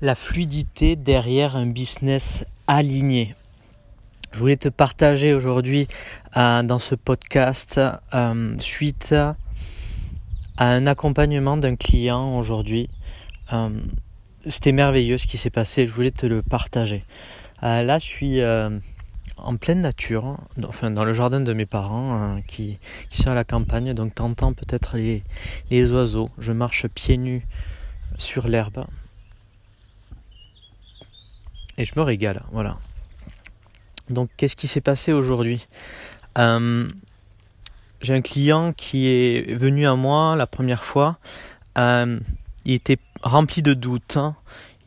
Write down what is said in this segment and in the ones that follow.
la fluidité derrière un business aligné. Je voulais te partager aujourd'hui euh, dans ce podcast euh, suite à, un accompagnement d'un client aujourd'hui. Euh, c'était merveilleux ce qui s'est passé, je voulais te le partager. là, je suis en pleine nature, dans le jardin de mes parents qui, qui, sont à la campagne, donc t'entends peut-être les, les oiseaux. Je marche pieds nus sur l'herbe et je me régale. Voilà. Donc, qu'est-ce qui s'est passé aujourd'hui? Euh, J'ai un client qui est venu à moi la première fois. Euh, il était rempli de doutes. Hein.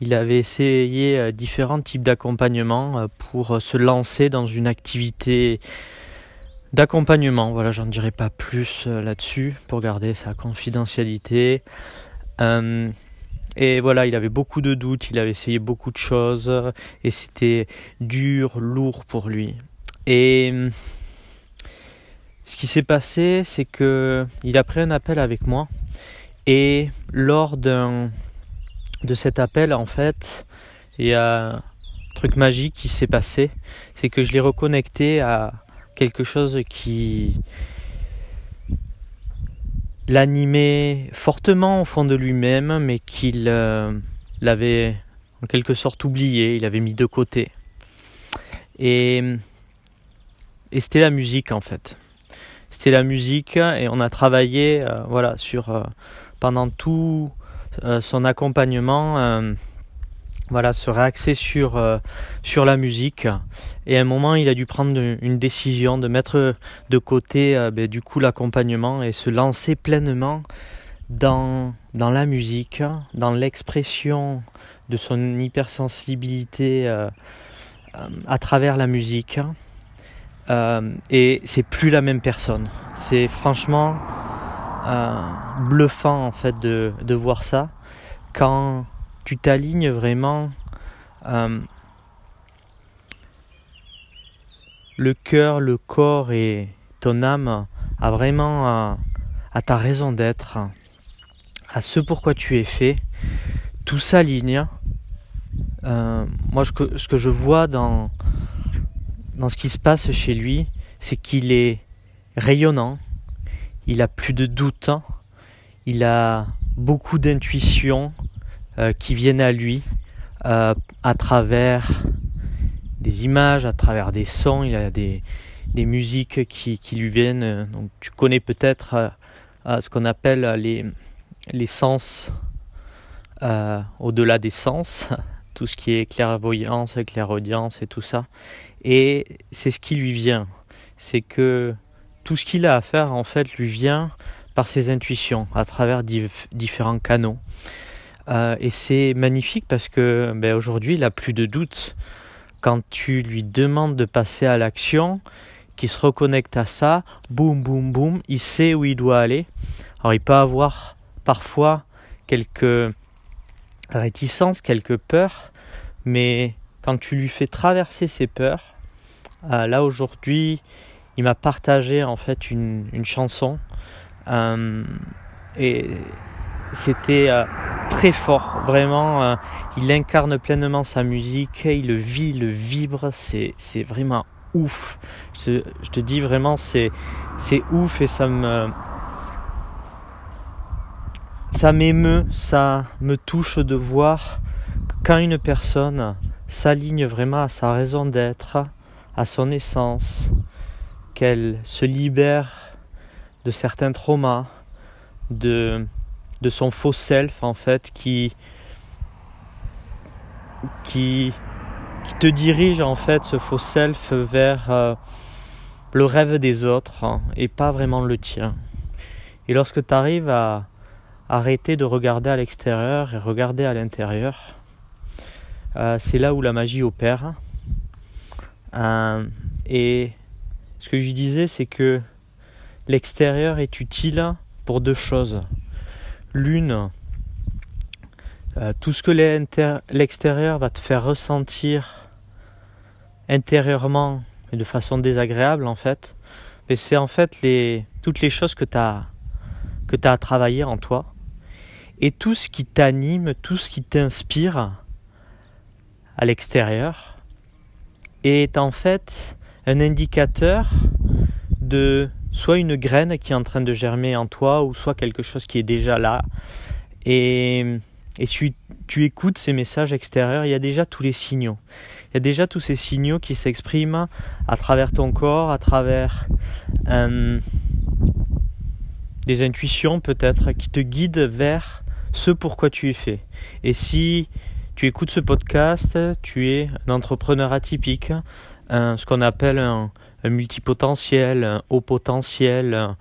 Il avait essayé euh, différents types d'accompagnement pour se lancer dans une activité d'accompagnement. Voilà, j'en dirai pas plus là-dessus pour garder sa confidentialité. Et voilà, il avait beaucoup de doutes, il avait essayé beaucoup de choses et c'était dur, lourd pour lui. Et hum, ce qui s'est passé, c'est que il a pris un appel avec moi et lors de cet appel, en fait, il y a un truc magique qui s'est passé, c'est que je l'ai reconnecté à quelque chose qui l'animait fortement au fond de lui-même, mais qu'il euh, l'avait en quelque sorte oublié, il avait mis de côté. Et, c'était la musique en fait. C'était la musique et on a travaillé euh, voilà euh, pendant tout son accompagnement voilà, serait axé sur, euh, sur la musique. Et à un moment, il a dû prendre une décision de mettre de côté euh, ben, du coup l'accompagnement et se lancer pleinement dans, dans la musique, dans l'expression de son hypersensibilité euh, à travers la musique. et c'est plus la même personne. C'est franchement bluffant en fait de, de voir ça. Quand tu t'alignes vraiment euh, le cœur, le corps et ton âme à vraiment à, ta raison d'être, à ce pourquoi tu es fait, tout s'aligne. Euh, moi, ce que je vois dans, dans ce qui se passe chez lui, c'est qu'il est rayonnant, il a plus de doute, il a beaucoup d'intuition, euh, qui viennent à lui euh, à travers des images, à travers des sons. Il y a des, des musiques qui, qui, lui viennent. Donc tu connais peut-être euh, ce qu'on appelle les, les sens au-delà des sens, tout ce qui est clairvoyance, clairaudience et tout ça. Et c'est ce qui lui vient. C'est que tout ce qu'il a à faire en fait lui vient par ses intuitions à travers différents canaux. Euh, et c'est magnifique parce que ben, aujourd'hui, il n'a plus de doute. Quand tu lui demandes de passer à l'action, qu'il se reconnecte à ça, boum, boum, boum, il sait où il doit aller. Alors il peut avoir parfois quelques réticences, quelques peurs, mais quand tu lui fais traverser ses peurs, euh, là aujourd'hui, il m'a partagé en fait une, chanson. Euh, et c'était euh, très fort, vraiment. Euh, il incarne pleinement sa musique, il le vit, le vibre, c'est, vraiment ouf. Je, te dis vraiment, c'est, c'est ouf et ça me. Ça m'émeut, ça me touche de voir quand une personne s'aligne vraiment à sa raison d'être, à son essence, qu'elle se libère de certains traumas, de, de son faux self en fait qui te dirige en fait ce faux self vers euh, le rêve des autres hein, et pas vraiment le tien. Et lorsque tu arrives à arrêter de regarder à l'extérieur et regarder à l'intérieur, euh, c'est là où la magie opère. Euh, et ce que je disais, c'est que l'extérieur est utile pour deux choses. L'une, euh, tout ce que l'extérieur va te faire ressentir intérieurement et de façon désagréable en fait, c'est en fait toutes les choses que tu as, que as à travailler en toi. Et tout ce qui t'anime, tout ce qui t'inspire, à l'extérieur est en fait un indicateur de soit une graine qui est en train de germer en toi ou soit quelque chose qui est déjà là. Et, et tu, écoutes ces messages extérieurs, il y a déjà tous les signaux. Il y a déjà tous ces signaux qui s'expriment à travers ton corps, à travers euh, des intuitions peut-être qui te guident vers ce pourquoi tu es fait. Et si tu écoutes ce podcast, tu es un entrepreneur atypique, ce qu'on appelle un, multipotentiel, un haut potentiel, un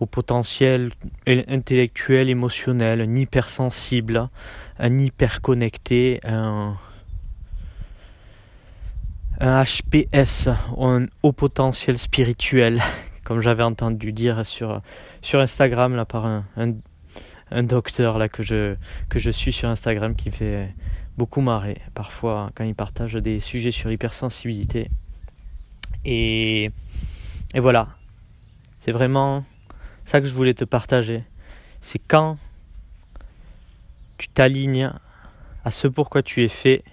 haut potentiel intellectuel, émotionnel, un hypersensible, un hyperconnecté, un, un HPS, un haut potentiel spirituel, comme j'avais entendu dire sur, sur Instagram là, par un, un, docteur là, que, je, que je suis sur Instagram qui fait beaucoup marrer parfois quand il partage des sujets sur l'hypersensibilité. Et, voilà, c'est vraiment ça que je voulais te partager. C'est quand tu t'alignes à ce pourquoi tu es fait,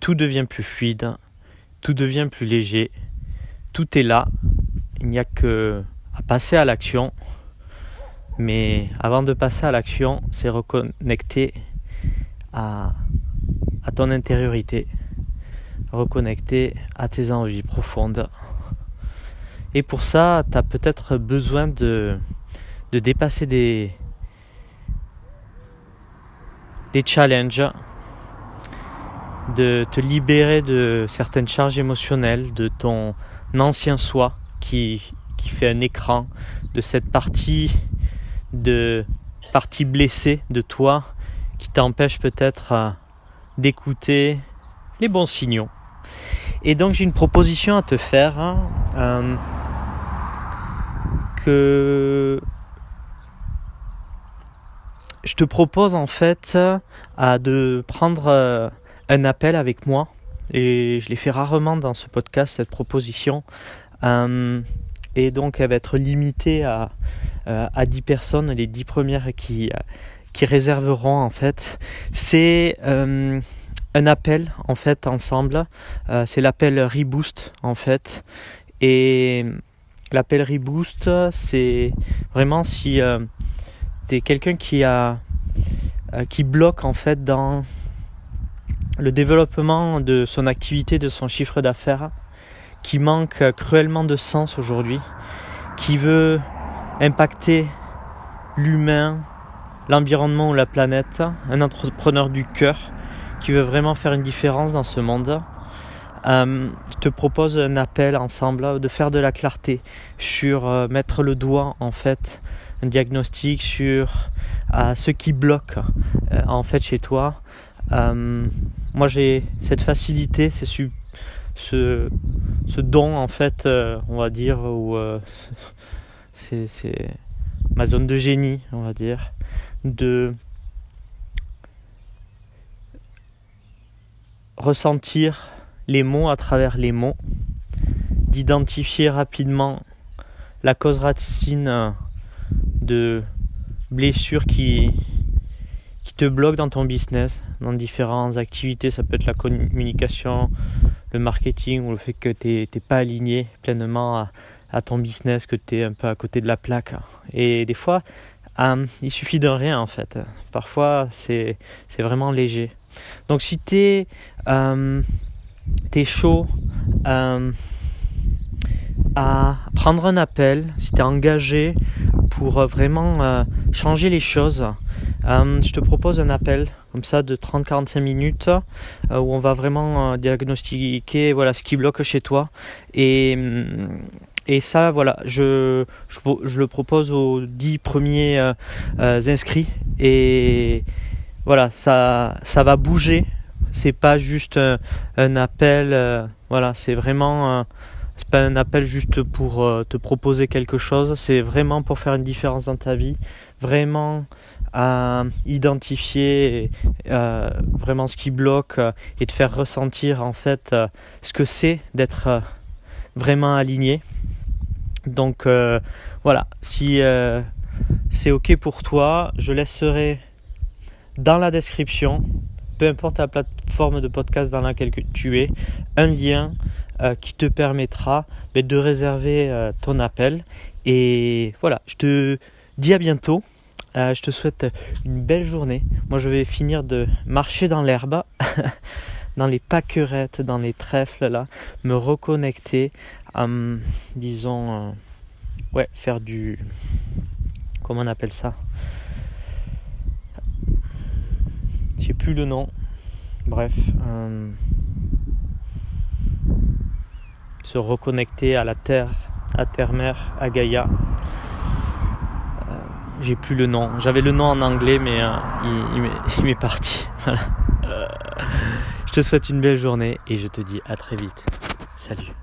tout devient plus fluide, tout devient plus léger, tout est là, il n'y a que à passer à l'action. Mais avant de passer à l'action, c'est reconnecter à ton intériorité, reconnecter à tes envies profondes. Et pour ça, tu as peut-être besoin de, dépasser des, des challenges, de te libérer de certaines charges émotionnelles, de ton ancien soi qui, qui fait un écran, de cette partie de partie blessée de toi qui t'empêche peut-être d'écouter les bons signaux. Et donc j'ai une proposition à te faire hein, euh, que je te propose en fait à de prendre euh, un appel avec moi et je l'ai fait rarement dans ce podcast cette proposition euh, et donc elle va être limitée à, à 10 personnes les 10 premières qui qui réserveront en fait. C'est un appel en fait ensemble. Euh, c'est l'appel Reboost en fait. Et l'appel Reboost, c'est vraiment si euh, tu es quelqu'un qui a qui bloque en fait dans le développement de son activité, de son chiffre d'affaires, qui manque cruellement de sens aujourd'hui, qui veut impacter l'humain, l'environnement ou la planète, un entrepreneur du cœur qui veut vraiment faire une différence dans ce monde. Euh, je te propose un appel ensemble de faire de la clarté sur euh, mettre le doigt en fait un diagnostic sur euh, ce qui bloque en fait chez toi moi j'ai cette facilité c'est ce, ce don en fait on va dire ou c'est ma zone de génie on va dire de ressentir les mots à travers les mots, d'identifier rapidement la cause racine de blessures qui, qui te bloquent dans ton business, dans différentes activités. Ça peut être la communication, le marketing ou le fait que tu n'es pas aligné pleinement à, à ton business, que tu es un peu à côté de la plaque. Et des fois, euh, il suffit de rien en fait. Parfois c'est vraiment léger. Donc si tu es, euh, chaud euh, à prendre un appel, si tu es engagé pour vraiment changer les choses, je te propose un appel comme ça de 30-45 minutes où on va vraiment diagnostiquer voilà, ce qui bloque chez toi et et ça, voilà, je, je, le propose aux 10 premiers euh, euh, inscrits. Et voilà, ça, ça va bouger. C'est pas juste un, appel. Euh, voilà, c'est vraiment. c'est pas un appel juste pour te proposer quelque chose. C'est vraiment pour faire une différence dans ta vie. Vraiment à identifier vraiment ce qui bloque et te faire ressentir en fait ce que c'est d'être vraiment aligné. Donc euh, voilà, si euh, c'est ok pour toi, je laisserai dans la description, peu importe la plateforme de podcast dans laquelle tu es un lien qui te permettra ben, de réserver ton appel. Et voilà, je te dis à bientôt. je te souhaite une belle journée. Moi, je vais finir de marcher dans l'herbe, dans les pâquerettes, dans les trèfles, là, me reconnecter, à, disons, ouais, faire du. Comment on appelle ça? J'ai plus le nom. Bref. Euh, se reconnecter à la terre, à terre-mère, à Gaïa. Euh, j'ai plus le nom. J'avais le nom en anglais, mais euh, il, m'est parti. Je te souhaite une belle journée et je te dis à très vite. Salut.